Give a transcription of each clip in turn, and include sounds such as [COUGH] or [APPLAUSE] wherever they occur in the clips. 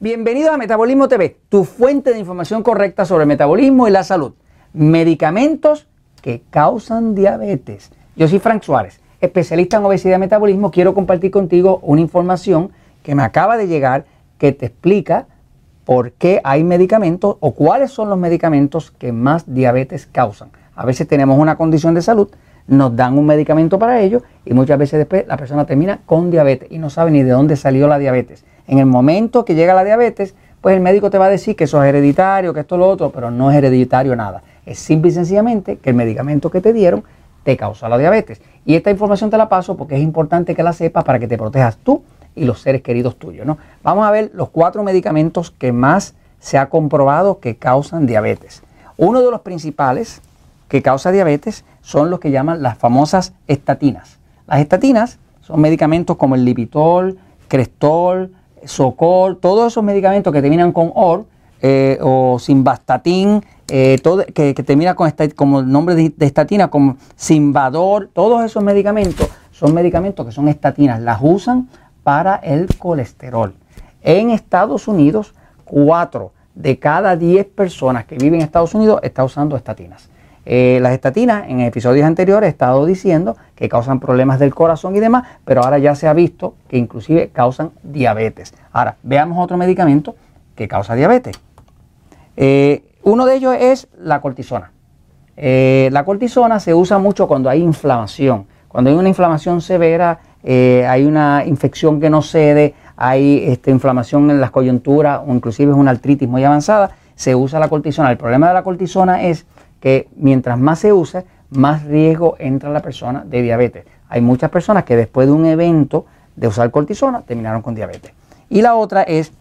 Bienvenidos a Metabolismo TV, tu fuente de información correcta sobre el metabolismo y la salud. Medicamentos que causan diabetes. Yo soy Frank Suárez, especialista en obesidad y metabolismo. Quiero compartir contigo una información que me acaba de llegar que te explica por qué hay medicamentos o cuáles son los medicamentos que más diabetes causan. A veces tenemos una condición de salud, nos dan un medicamento para ello y muchas veces después la persona termina con diabetes y no sabe ni de dónde salió la diabetes. En el momento que llega la diabetes, pues el médico te va a decir que eso es hereditario, que esto es lo otro, pero no es hereditario nada. Es simple y sencillamente que el medicamento que te dieron te causa la diabetes. Y esta información te la paso porque es importante que la sepas para que te protejas tú y los seres queridos tuyos. ¿no? Vamos a ver los cuatro medicamentos que más se ha comprobado que causan diabetes. Uno de los principales que causa diabetes son los que llaman las famosas estatinas. Las estatinas son medicamentos como el Lipitor, Crestor, Socol, todos esos medicamentos que terminan con OR eh, o Simvastatin, eh, todo, que, termina con como el nombre de, estatina, como Simbador, todos esos medicamentos son medicamentos que son estatinas, las usan para el colesterol. En Estados Unidos, 4 de cada 10 personas que viven en Estados Unidos está usando estatinas. Eh, las estatinas en episodios anteriores he estado diciendo que causan problemas del corazón y demás, pero ahora ya se ha visto que inclusive causan diabetes. Ahora, veamos otro medicamento que causa diabetes. Eh, uno de ellos es la cortisona. Eh, la cortisona se usa mucho cuando hay inflamación. Cuando hay una inflamación severa, hay una infección que no cede, hay este, inflamación en las coyunturas o inclusive es una artritis muy avanzada, se usa la cortisona. El problema de la cortisona es que mientras más se usa, más riesgo entra la persona de diabetes. Hay muchas personas que después de un evento de usar cortisona terminaron con diabetes. Y la otra es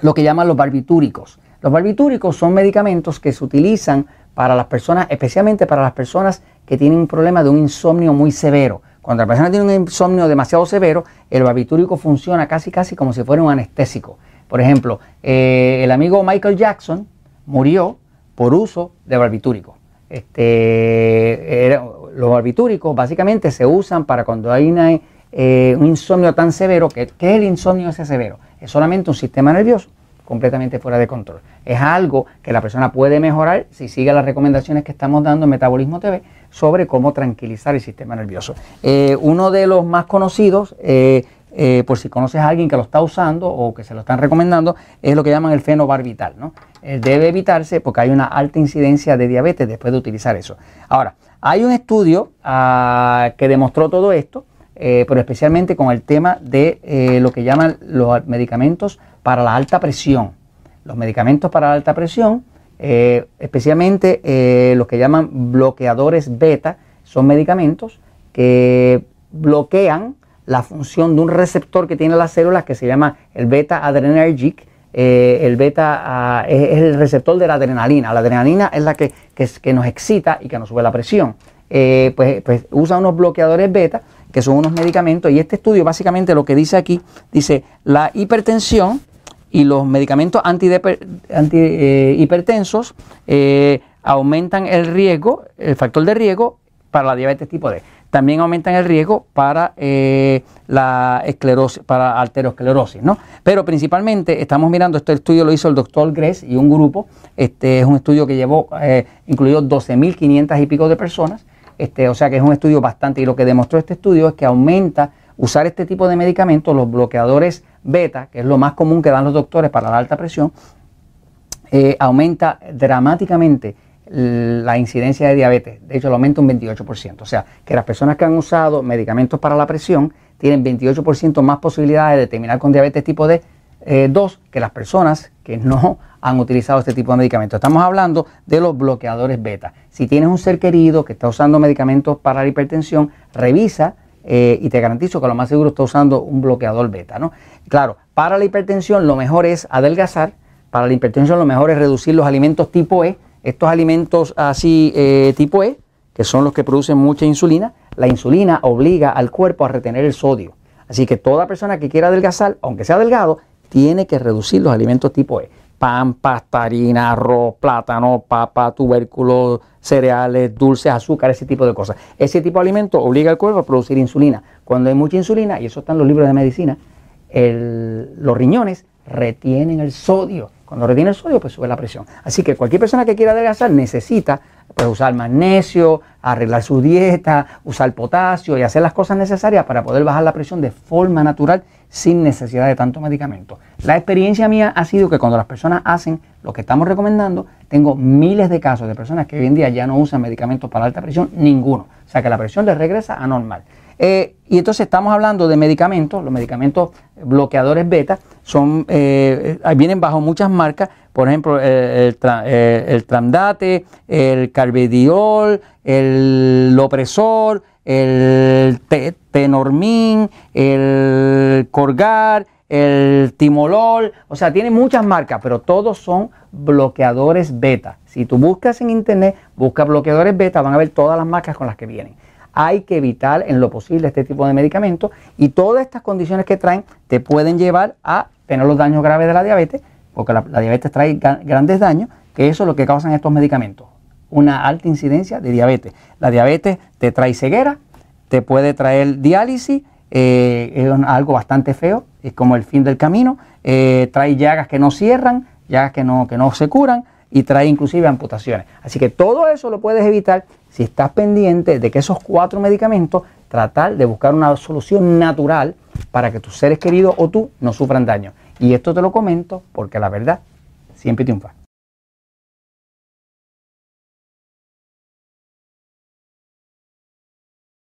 lo que llaman los barbitúricos. Los barbitúricos son medicamentos que se utilizan para las personas, especialmente para las personas que tienen un problema de un insomnio muy severo. Cuando la persona tiene un insomnio demasiado severo, el barbitúrico funciona casi casi como si fuera un anestésico. Por ejemplo, eh, el amigo Michael Jackson murió por uso de barbitúricos. Este, los barbitúricos básicamente se usan para cuando hay eh, un insomnio tan severo. que ¿Qué es el insomnio ese severo? Es solamente un sistema nervioso completamente fuera de control. Es algo que la persona puede mejorar si sigue las recomendaciones que estamos dando en Metabolismo TV sobre cómo tranquilizar el sistema nervioso. Eh, uno de los más conocidos eh, por si conoces a alguien que lo está usando o que se lo están recomendando, es lo que llaman el fenobarbital. ¿no? Eh, debe evitarse porque hay una alta incidencia de diabetes después de utilizar eso. Ahora, hay un estudio ah, que demostró todo esto, eh, pero especialmente con el tema de lo que llaman los medicamentos para la alta presión. Los medicamentos para la alta presión, especialmente los que llaman bloqueadores beta, son medicamentos que bloquean la función de un receptor que tiene las células que se llama el beta adrenergic. Eh, el beta ah, es, el receptor de la adrenalina. La adrenalina es la que, que, nos excita y que nos sube la presión. Eh, pues, pues, usa unos bloqueadores beta, que son unos medicamentos, y este estudio básicamente lo que dice aquí, dice la hipertensión y los medicamentos antihipertensos eh, aumentan el riesgo, el factor de riesgo para la diabetes tipo D también aumentan el riesgo para eh, la esclerosis, para arteriosclerosis, ¿no? Pero principalmente estamos mirando, este estudio lo hizo el doctor Gress y un grupo, este es un estudio que llevó, eh, incluyó 12.500 y pico de personas, este, o sea que es un estudio bastante, y lo que demostró este estudio es que aumenta usar este tipo de medicamentos, los bloqueadores beta, que es lo más común que dan los doctores para la alta presión, eh, aumenta dramáticamente la incidencia de diabetes. De hecho, lo aumenta un 28%. O sea, que las personas que han usado medicamentos para la presión tienen 28% más posibilidades de terminar con diabetes tipo D2 eh, que las personas que no [LAUGHS] han utilizado este tipo de medicamentos. Estamos hablando de los bloqueadores beta. Si tienes un ser querido que está usando medicamentos para la hipertensión, revisa eh, y te garantizo que lo más seguro está usando un bloqueador beta. ¿no? Claro, para la hipertensión lo mejor es adelgazar, para la hipertensión lo mejor es reducir los alimentos tipo E, estos alimentos así eh, tipo E, que son los que producen mucha insulina, la insulina obliga al cuerpo a retener el sodio. Así que toda persona que quiera adelgazar, aunque sea delgado, tiene que reducir los alimentos tipo E. Pan, pasta, harina, arroz, plátano, papa, tubérculos, cereales, dulces, azúcar, ese tipo de cosas. Ese tipo de alimento obliga al cuerpo a producir insulina. Cuando hay mucha insulina, y eso está en los libros de medicina, los riñones retienen el sodio. Cuando retiene el sodio, pues sube la presión. Así que cualquier persona que quiera adelgazar necesita pues, usar magnesio, arreglar su dieta, usar potasio y hacer las cosas necesarias para poder bajar la presión de forma natural sin necesidad de tanto medicamento. La experiencia mía ha sido que cuando las personas hacen lo que estamos recomendando, tengo miles de casos de personas que hoy en día ya no usan medicamentos para alta presión, ninguno. O sea que la presión les regresa a normal. Eh, y entonces estamos hablando de medicamentos, los medicamentos bloqueadores beta son, eh, eh, vienen bajo muchas marcas, por ejemplo, el, el, Tramdate, el Carvediol, el Lopresor, el Tenormin, el Corgar, el Timolol, o sea, tiene muchas marcas, pero todos son bloqueadores beta. Si tú buscas en internet, busca bloqueadores beta, van a ver todas las marcas con las que vienen. Hay que evitar en lo posible este tipo de medicamentos y todas estas condiciones que traen te pueden llevar a tener los daños graves de la diabetes, porque la, diabetes trae grandes daños, que eso es lo que causan estos medicamentos, una alta incidencia de diabetes. La diabetes te trae ceguera, te puede traer diálisis, eh, es algo bastante feo, es como el fin del camino, eh, trae llagas que no cierran, llagas que no, que no se curan y trae inclusive amputaciones. Así que todo eso lo puedes evitar si estás pendiente de que esos cuatro medicamentos, tratar de buscar una solución natural para que tus seres queridos o tú no sufran daño. Y esto te lo comento porque la verdad siempre triunfa.